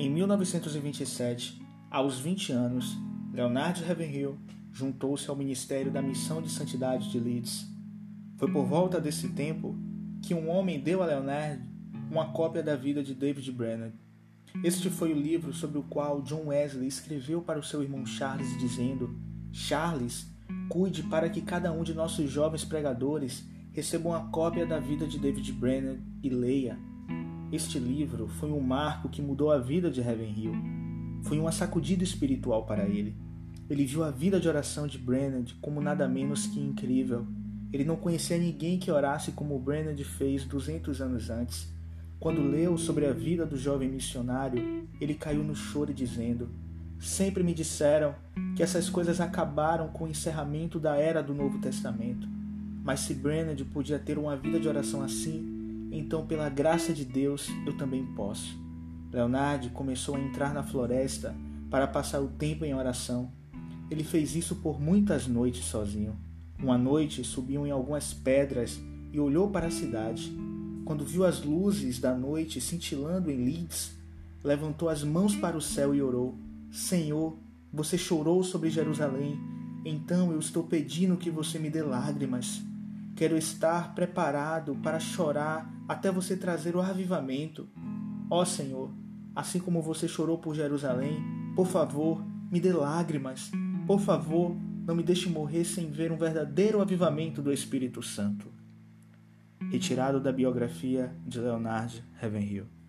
Em 1927, aos 20 anos, Leonard Ravenhill juntou-se ao Ministério da Missão de Santidade de Leeds. Foi por volta desse tempo que um homem deu a Leonard uma cópia da vida de David Brennan. Este foi o livro sobre o qual John Wesley escreveu para o seu irmão Charles, dizendo: Charles, cuide para que cada um de nossos jovens pregadores receba uma cópia da vida de David Brennan e leia. Este livro foi um marco que mudou a vida de Ravenhill. Foi uma sacudida espiritual para ele. Ele viu a vida de oração de Brennan como nada menos que incrível. Ele não conhecia ninguém que orasse como Brennan fez 200 anos antes. Quando leu sobre a vida do jovem missionário, ele caiu no choro dizendo: Sempre me disseram que essas coisas acabaram com o encerramento da era do Novo Testamento. Mas se Brennan podia ter uma vida de oração assim, então pela graça de Deus eu também posso. Leonardo começou a entrar na floresta para passar o tempo em oração. Ele fez isso por muitas noites sozinho. Uma noite subiu em algumas pedras e olhou para a cidade. Quando viu as luzes da noite cintilando em Leeds, levantou as mãos para o céu e orou: Senhor, você chorou sobre Jerusalém, então eu estou pedindo que você me dê lágrimas. Quero estar preparado para chorar até você trazer o avivamento. Ó Senhor, assim como você chorou por Jerusalém, por favor, me dê lágrimas. Por favor, não me deixe morrer sem ver um verdadeiro avivamento do Espírito Santo. Retirado da biografia de Leonard Ravenhill.